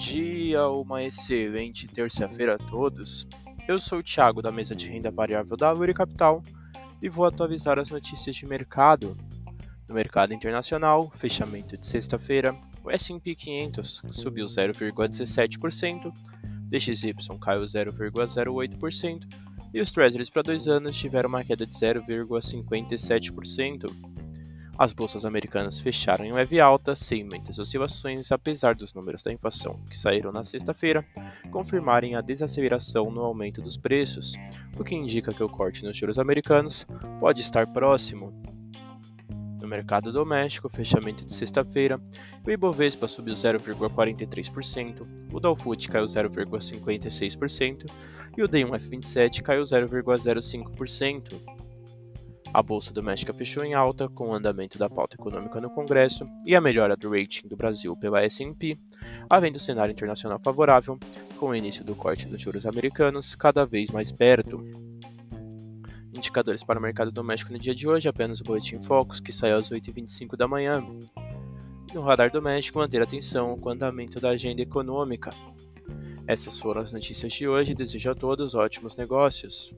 dia, uma excelente terça-feira a todos. Eu sou o Thiago da mesa de renda variável da Luri Capital e vou atualizar as notícias de mercado. No mercado internacional, fechamento de sexta-feira, o S&P 500 subiu 0,17%, DXY caiu 0,08% e os Treasuries para dois anos tiveram uma queda de 0,57%. As bolsas americanas fecharam em leve alta, sem muitas oscilações, apesar dos números da inflação, que saíram na sexta-feira, confirmarem a desaceleração no aumento dos preços, o que indica que o corte nos juros americanos pode estar próximo. No mercado doméstico, fechamento de sexta-feira, o Ibovespa subiu 0,43%, o Dow Food caiu 0,56% e o D1F27 caiu 0,05%. A bolsa doméstica fechou em alta, com o andamento da pauta econômica no Congresso e a melhora do rating do Brasil pela S&P, havendo cenário internacional favorável, com o início do corte dos juros americanos cada vez mais perto. Indicadores para o mercado doméstico no dia de hoje, apenas o Boletim Focus, que saiu às 8h25 da manhã. No radar doméstico, manter atenção com o andamento da agenda econômica. Essas foram as notícias de hoje. Desejo a todos ótimos negócios.